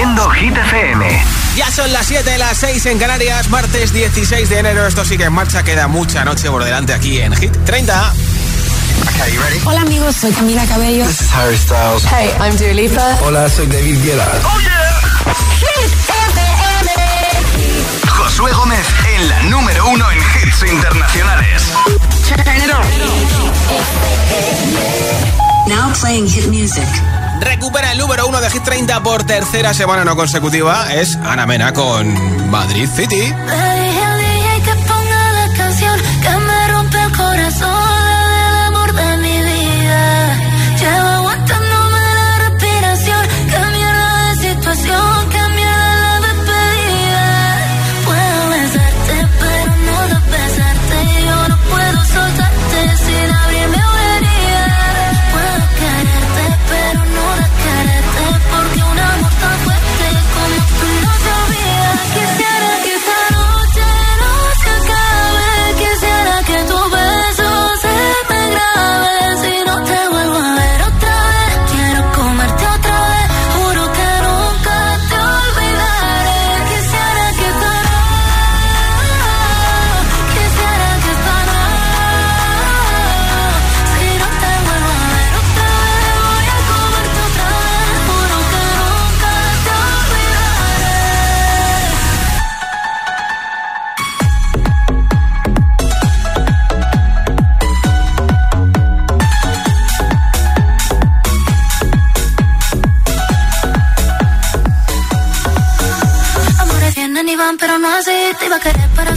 Haciendo Hit FM. Ya son las 7, las 6 en Canarias, martes 16 de enero. Esto sigue en marcha, queda mucha noche por delante aquí en Hit 30. Okay, you ready? Hola amigos, soy Camila Cabello. This is Harry Styles. Hey, I'm Dua Lipa. Hola, soy David Guetta. Oh yeah. Hit FM. Josué Gómez en la número uno en hits internacionales. Turn it on. Now playing hit music recupera el número uno de Hit 30 por tercera semana no consecutiva. Es Ana Mena con Madrid City. no nací, te iba a querer, pero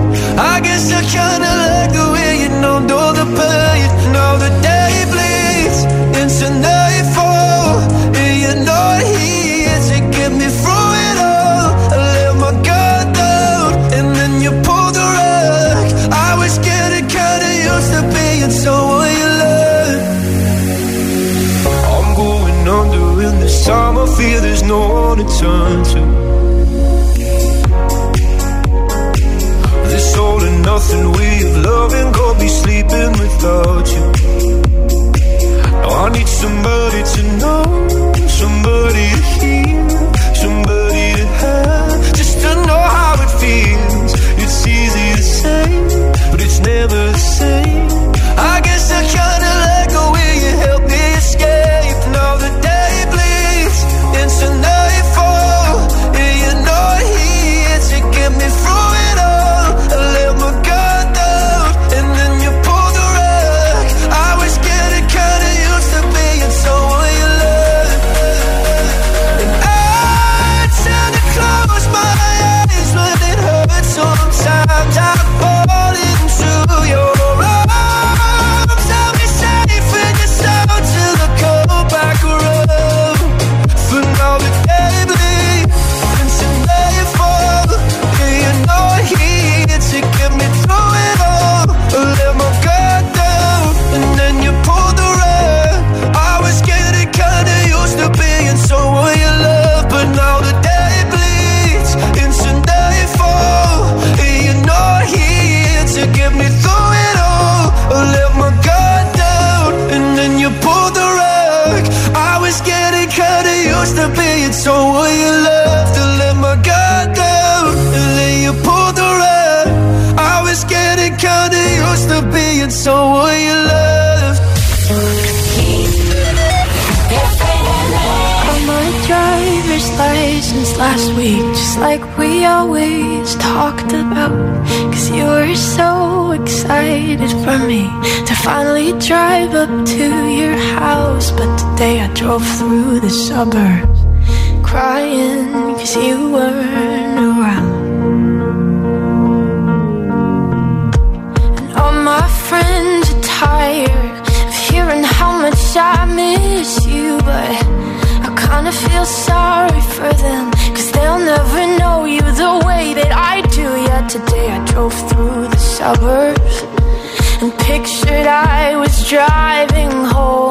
I guess I kinda like the way you know, know the pain nothing with love and go be sleeping without you. Now I need somebody to know, somebody. So will you love to let my guard down And then you pulled the rug? I was getting kinda used to being so will you love? My driver's license last week Just like we always talked about. Cause you were so excited for me To finally drive up to your house. But today I drove through the suburbs crying cause you weren't around. And all my friends are tired of hearing how much I miss you, but I kinda feel sorry for them, cause they'll never know you the way that I do. Yet today I drove through the suburbs and pictured I was driving home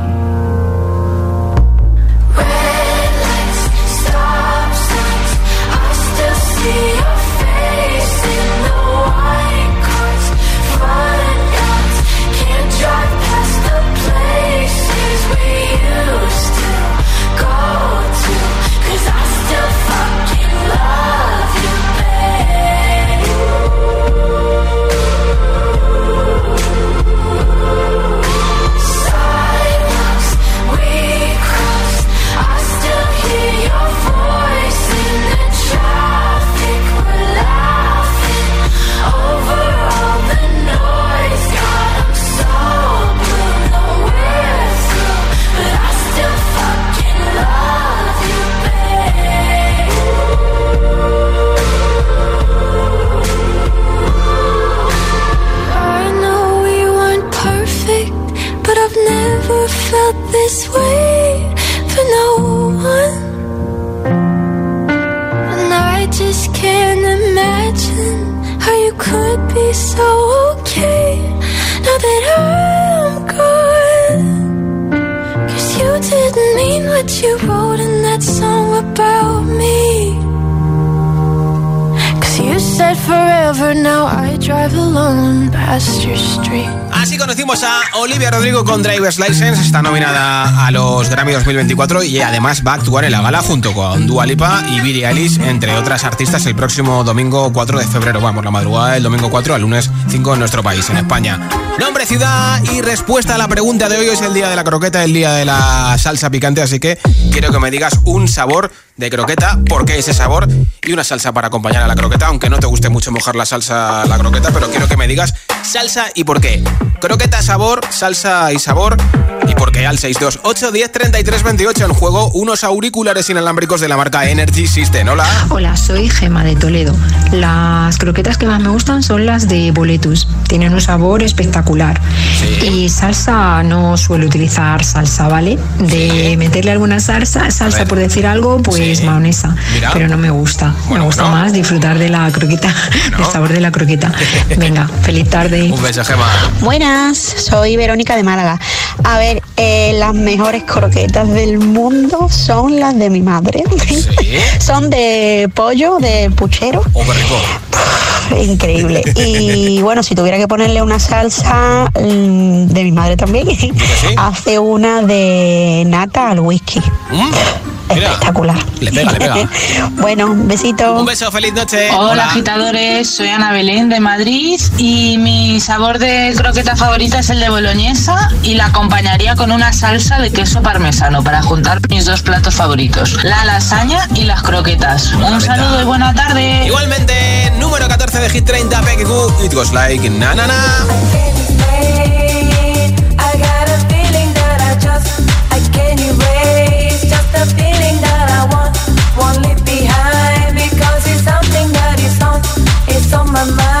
License, está nominada a los Grammy 2024 y además va a actuar en la gala junto con Dua Lipa y Billie Eilish, entre otras artistas, el próximo domingo 4 de febrero. Vamos, la madrugada del domingo 4 al lunes 5 en nuestro país, en España. Nombre, ciudad y respuesta a la pregunta de hoy. Es el día de la croqueta, el día de la salsa picante, así que quiero que me digas un sabor de croqueta, por qué ese sabor y una salsa para acompañar a la croqueta, aunque no te guste mucho mojar la salsa la croqueta, pero quiero que me digas salsa y por qué. Croqueta, sabor, salsa y sabor y por qué al 628 10 33 28 en juego unos auriculares inalámbricos de la marca Energy System. Hola. Hola, soy Gema de Toledo. Las croquetas que más me gustan son las de boletus. Tienen un sabor espectacular. Sí. Y salsa, no suelo utilizar salsa, ¿vale? De meterle alguna salsa, salsa por decir algo, pues Sí. mahonesa. Mira. Pero no me gusta. Bueno, me gusta bueno. más disfrutar de la croqueta, del sabor de la croqueta. Venga, feliz tarde. Un beso, Gema. Buenas, soy Verónica de Málaga. A ver, eh, las mejores croquetas del mundo son las de mi madre. son de pollo, de puchero. Oh. Increíble. Y bueno, si tuviera que ponerle una salsa mm, de mi madre también, hace una de nata al whisky. Mm, Espectacular. le pega, le pega. bueno, un besito. Un beso, feliz noche. Hola, agitadores, soy Ana Belén de Madrid y mi sabor de croqueta favorita es el de boloñesa y la acompañaría con una salsa de queso parmesano para juntar mis dos platos favoritos, la lasaña y las croquetas. Un saludo y buena tarde. Igualmente, número 14 de Hit 30, Peggy Goo, It Goes Like Na Na Na. I got a feeling that I just I can't erase just a feeling won't leave behind because it's something that is on it's on my mind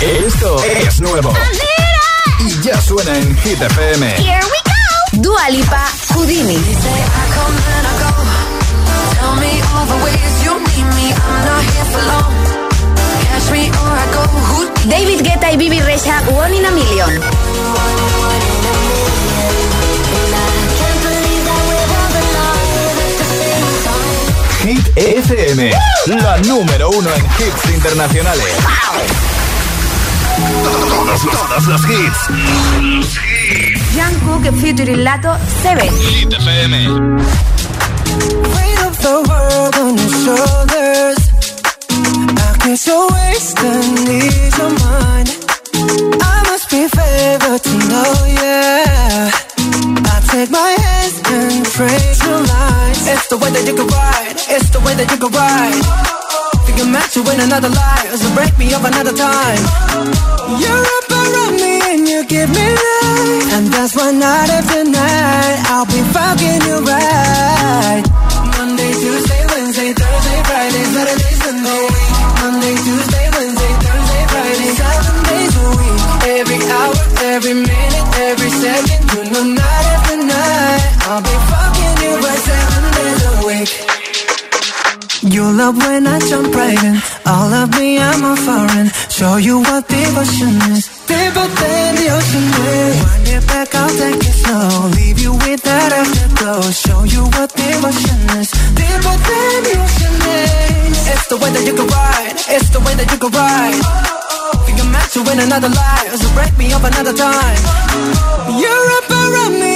Esto es nuevo. Y ya suena en Hit FM. Here we go. Dua Houdini. David Guetta y Bibi Recha, One in a Million. FM, la número uno en hits internacionales. Todos los, todos hits. Jungkook featuring Lato, Seven. Hit FM. Shoulders. take my hands and pray your lies. It's the way that you can ride. It's the way that you can ride. Think I'm at you in another life. So break me up another time. You're up around me and you give me life. And that's why night after night, I'll be fucking you right. Monday, Tuesday, Wednesday, Thursday, Friday, Saturday, Sunday. Monday, Tuesday, Wednesday, Thursday, Friday, seven days a week. Every hour, every minute, every second, you know I'll be fucking you right seven days a week. You love when I jump right in. All of me, I'm a foreign. Show you what devotion is. Deeper than the ocean is. Wind it back, I'll take it slow. Leave you with that afterglow. Show you what devotion is. Deeper than the ocean is. It's the way that you can ride. It's the way that you can ride. Think I'm meant to win another life, so break me up another time. You're up around me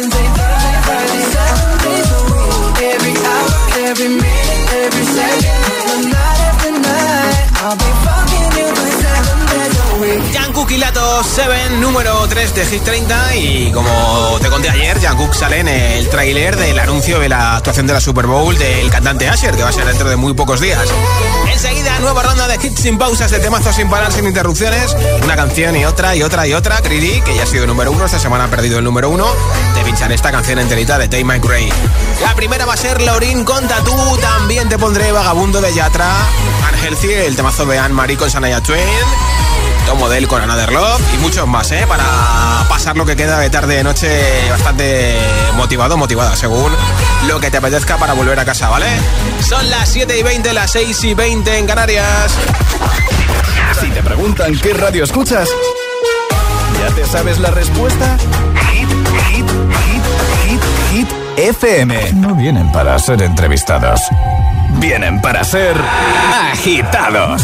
every minute, every second, know night after night. I'll be fucking week. Jungkook y Lato 7, número 3 de Hit 30 y como te conté ayer, Jungkook sale en el tráiler del anuncio de la actuación de la Super Bowl del cantante Asher, que va a ser dentro de muy pocos días. Enseguida, nueva ronda de hits sin pausas, de temazos sin parar, sin interrupciones, una canción y otra y otra y otra, Greedy, que ya ha sido número uno, esta semana ha perdido el número uno, te pinchan esta canción enterita de Take My Gray. La primera va a ser Laurin con Tatú, también te pondré Vagabundo de Yatra, Unhealthy, el temazo de Anne Marie con Sanaya Twain, Tom Model con Another Love y muchos más, ¿eh? Para pasar lo que queda de tarde de noche bastante motivado, motivada, según lo que te apetezca para volver a casa, ¿vale? Son las 7 y 20, las 6 y 20 en Canarias. Si te preguntan qué radio escuchas, ¿ya te sabes la respuesta? Hit, hit, hit, hit, hit, FM. No vienen para ser entrevistados, vienen para ser agitados.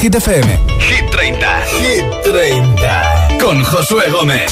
Hit FM. Hit 30. Hit 30. Con Josué Gómez.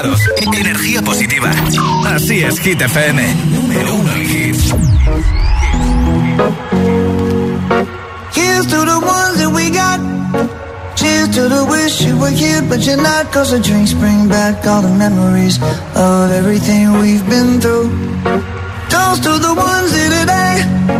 Garantizados. Energía positiva. Así es, Hit FM. Número uno en hits. Here's to the ones that we got. Cheers to the wish you were here, but you're not. Cause the drinks bring back all the memories of everything we've been through. Toast to the ones here today.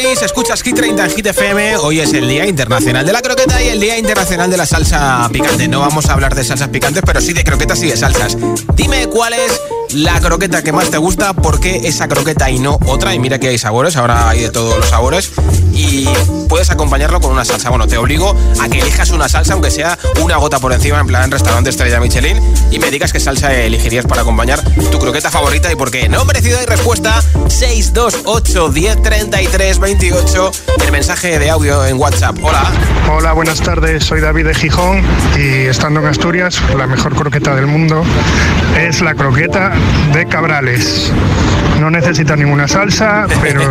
Memories, escuchas Hit 30 en Hit FM. Hoy es el Día Internacional de la Croqueta y el Día Internacional de la Salsa Picante. No vamos a hablar de salsas picantes, pero sí de croquetas y de salsas. Dime cuál es la croqueta que más te gusta, por qué esa croqueta y no otra. Y mira que hay sabores, ahora hay de todos los sabores. Y puedes acompañarlo con una salsa. Bueno, te obligo a que elijas una salsa, aunque sea una gota por encima, en plan restaurante estrella Michelin, y me digas qué salsa elegirías para acompañar tu croqueta favorita y por qué. Nombre, ciudad y respuesta 628 10 33 28. El mensaje de audio en WhatsApp. Hola. Hola, buenas tardes. Soy David de Gijón y estando en Asturias, la mejor croqueta del mundo es la croqueta de Cabrales. No necesita ninguna salsa, pero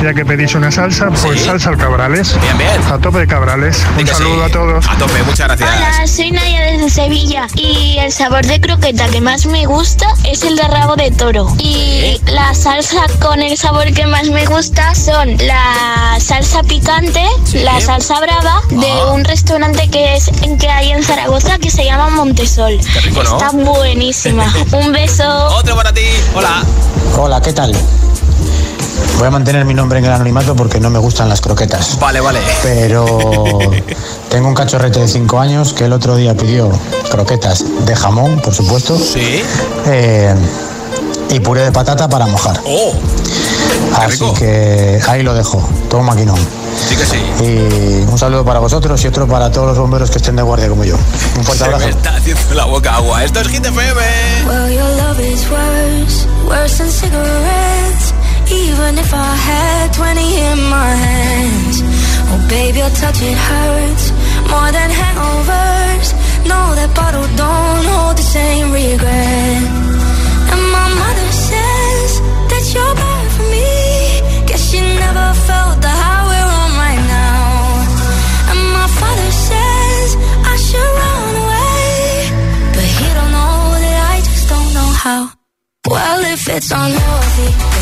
ya que pedís una salsa, pues salsa al Cabrales. Bien, bien. A tope de Cabrales. Un saludo a todos. A tope, muchas gracias. Hola, soy Naya desde Sevilla y el sabor de croqueta que más me gusta es el de rabo de toro. Y la salsa con el sabor que más me gusta son la salsa picante, la salsa brava de Ah. un restaurante que es en que hay en Zaragoza que se llama Montesol. rico, ¿no? Está buenísima. Un beso. Otro para ti. Hola. Hola, ¿qué tal? Voy a mantener mi nombre en el anonimato porque no me gustan las croquetas. Vale, vale. Pero tengo un cachorrete de 5 años que el otro día pidió croquetas de jamón, por supuesto. Sí. eh, y puré de patata para mojar. Oh. Así que ahí lo dejo, todo maquinón. Sí que sí. Y un saludo para vosotros y otro para todos los bomberos que estén de guardia como yo. Un fuerte Se me abrazo. está haciendo la boca agua. Esto es Hit FM. Well, your love is worse, worse than cigarettes. Even if I had 20 in my hands. Oh, baby, your touch, it hurts more than hangovers. No, that bottle don't hold the same regret. Well, if it's unhealthy,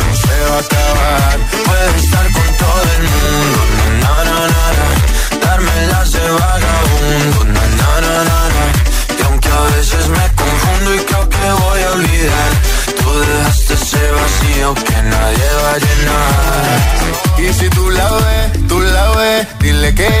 se a. Puedes estar con todo el mundo, na, na, na, na. De vagabundo, na, na, na, na, na. Y aunque a veces me confundo y creo que voy a olvidar, tú dejaste ese vacío que nadie va a llenar. Y si tú la ves, tú la ves, dile que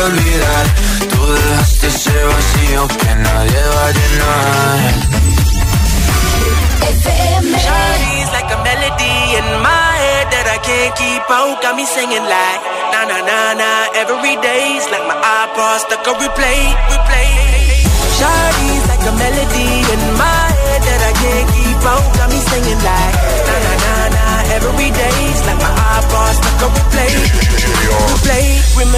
olvidar, tú dejaste ese vacío que nadie va a llenar. Shawty's like a melody in my head that I can't keep out. Got me singing like na na na na every day's like my iPod stuck on replay, replay. Shawty's like a melody in my head that I can't keep out. Got me singing like na na na na every day's like my iPod stuck on replay, replay. Remember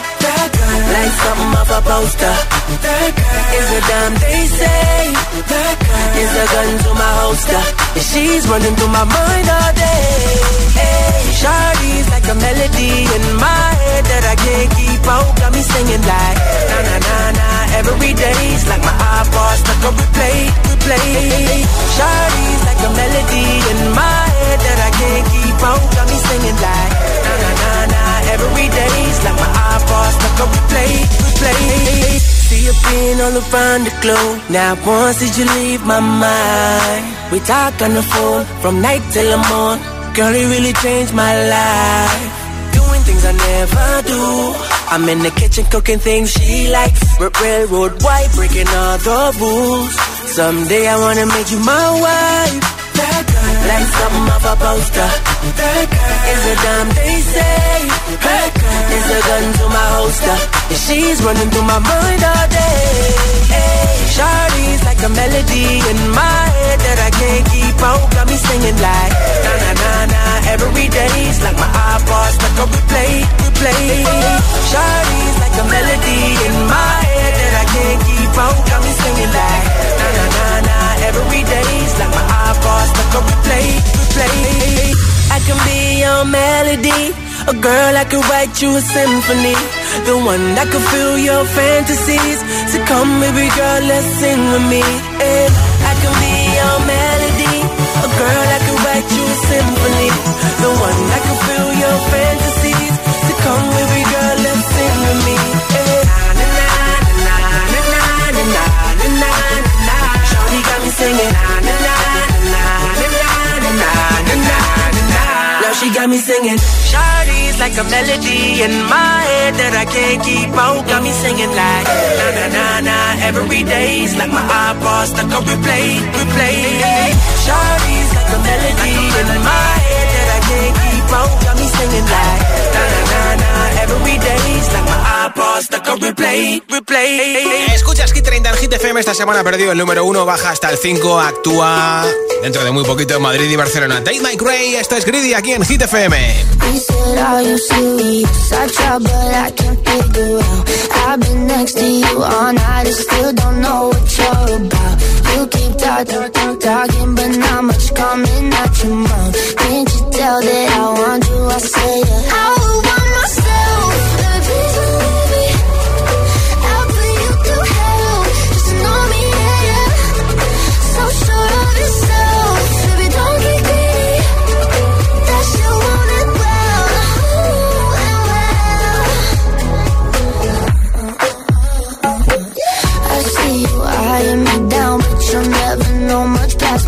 Like something off a poster. That girl is a damn they say. That girl is a gun to my holster. She's running through my mind all day. Hey, Shawty's like a melody in my head that I can't keep out. Got me singing like na na na na every day's like my iPod stuck on replay, replay. Shawty's like a melody in my head that I can't keep out. Got me singing like na na na na every day's like my iPod stuck on replay, replay. See you being all around the globe. Now once did you leave my mind? We talk on the phone from night till the morn. Girl, it really changed my life. Things I never do. I'm in the kitchen cooking things she likes. R- railroad white, breaking all the rules. Someday I wanna make you my wife. Like something off a poster. That girl is a damn they say. That girl is a gun to my holster. She's running through my mind all day. Hey, Shawty's like a melody in my head that I can't keep out. Got me singing like na na na na every day's like my iPod stuck on replay, replay. Shawty's like a melody in my head that I can't keep out. Got me singing like na na na every day's like my iPod stuck on replay, replay. I can be your melody, a girl I could write you a symphony, the one that could fill your fantasies. So come, baby girl, let's sing with me. And I can be your melody, a girl I could write you a symphony, the one that could fill your fantasies. So come, baby girl, got me singing. Shawty's like a melody in my head that I can't keep out. Got me singing like na na na na every day's like my iPod stuck on replay, replay. Shawty's like a melody in my head that I can't keep out. Got me singing like na na na na every day's like pasta con replay, replay. Escuchas Hit 30 en Hit FM. Esta semana perdido el número 1, baja hasta el 5, actúa dentro de muy poquito en Madrid y Barcelona. Dave Mike Ray, esto es Greedy aquí en Hit FM. Can't you tell that I want you? I say yeah.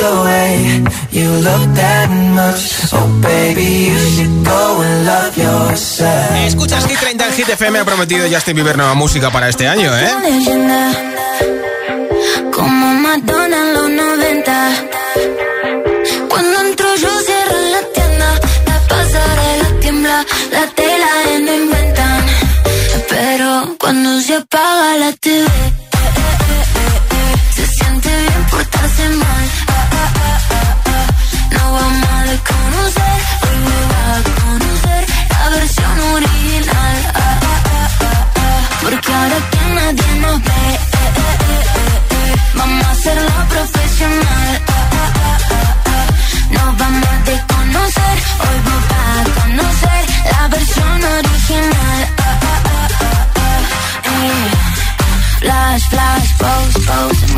the way you look that much, oh baby, you should go and love yourself. Escuchas Hit 30 en Hit FM, ha prometido Justin Bieber nueva música para este año, ¿eh? como Madonna en los 90. Cuando entro yo cierro la tienda, la pasarela tiembla, la tela de no inventan. Pero cuando se apaga la TV, se siente bien portarse mal. Nadie nos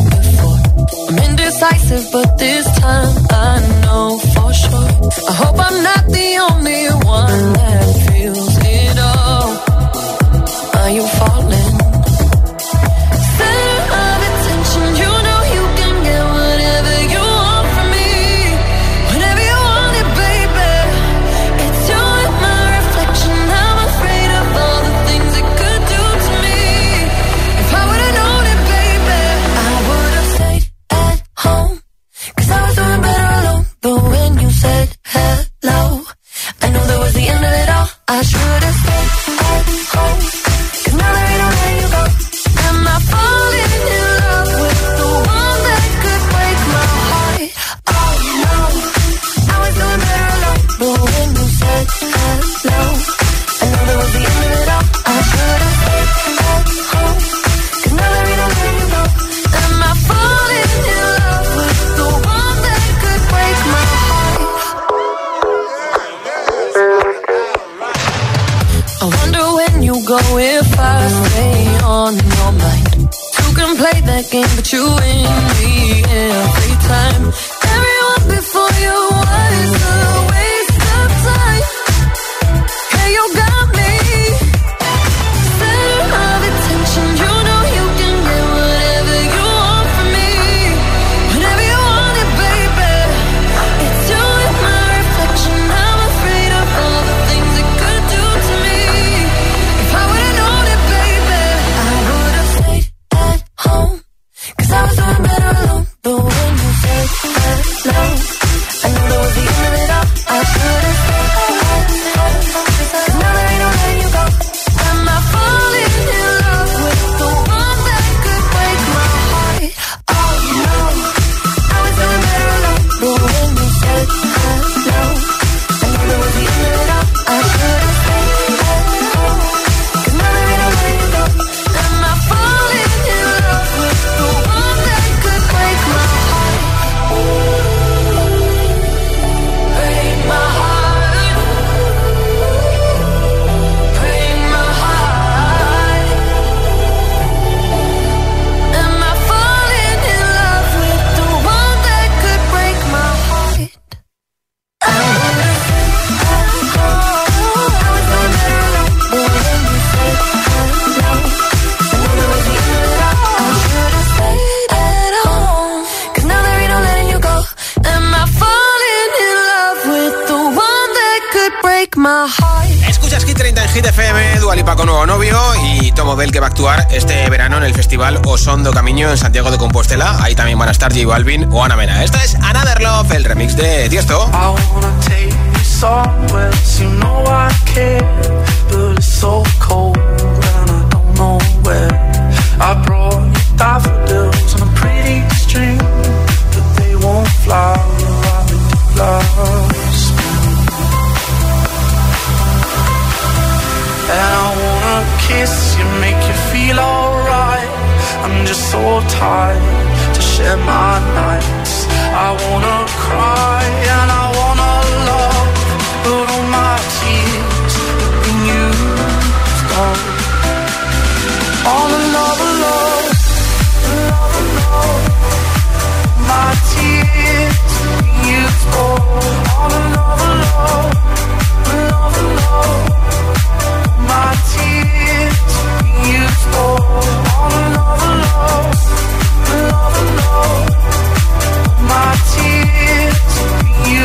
I'm but this time I know for sure. I hope I'm not the only one that En Santiago de Compostela. Ahí también van a estar J Balvin o Ana Mena. Esta es Another Love, el remix de Tiesto. And I wanna kiss you, make you feel. just so tired to share my nights. I wanna cry and I wanna love, but all my tears have been used up. All the love, love, love, love. My tears have been used up. All the love, love.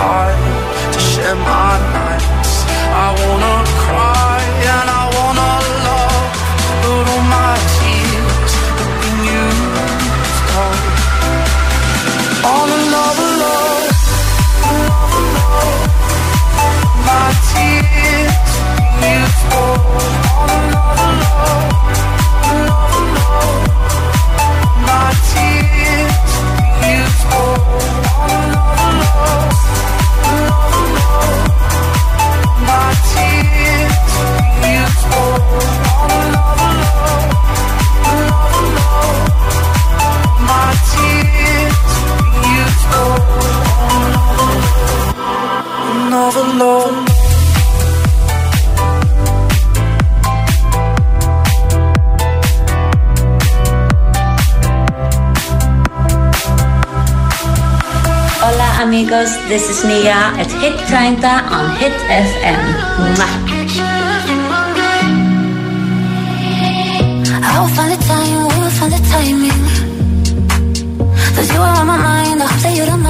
hard to share my nights. I wanna cry and I Hola amigos, this is Mia at Hit 30 on Hit FM. Mwah. time, find the timing. Cause you are on my mind, I hope that you don't mind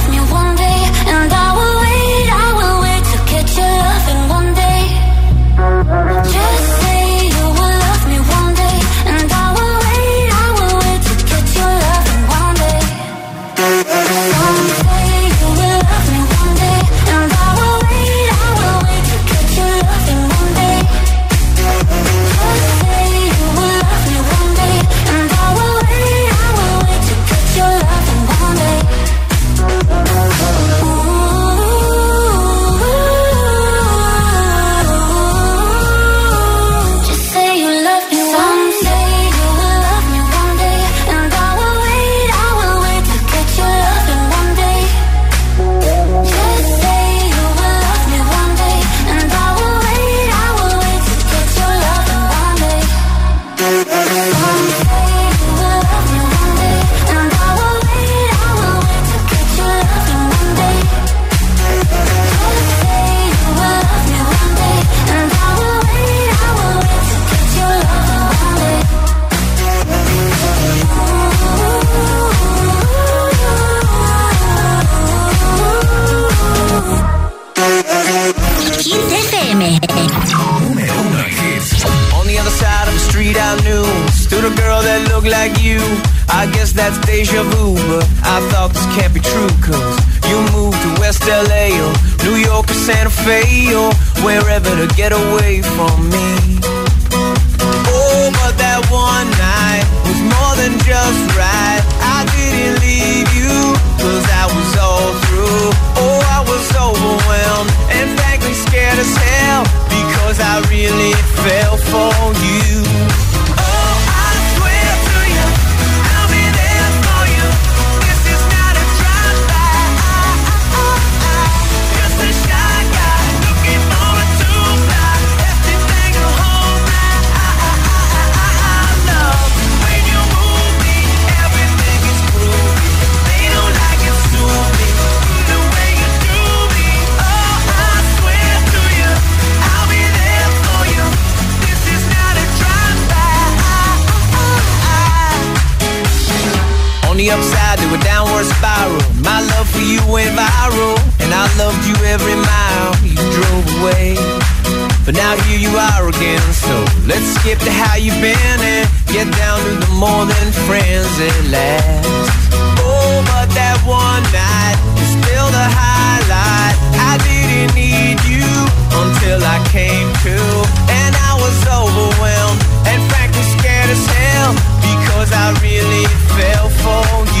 you went viral, and I loved you every mile you drove away. But now here you are again, so let's skip to how you've been and get down to the more than friends at last. Oh, but that one night is still the highlight. I didn't need you until I came to, and I was overwhelmed and frankly scared as hell because I really fell for you.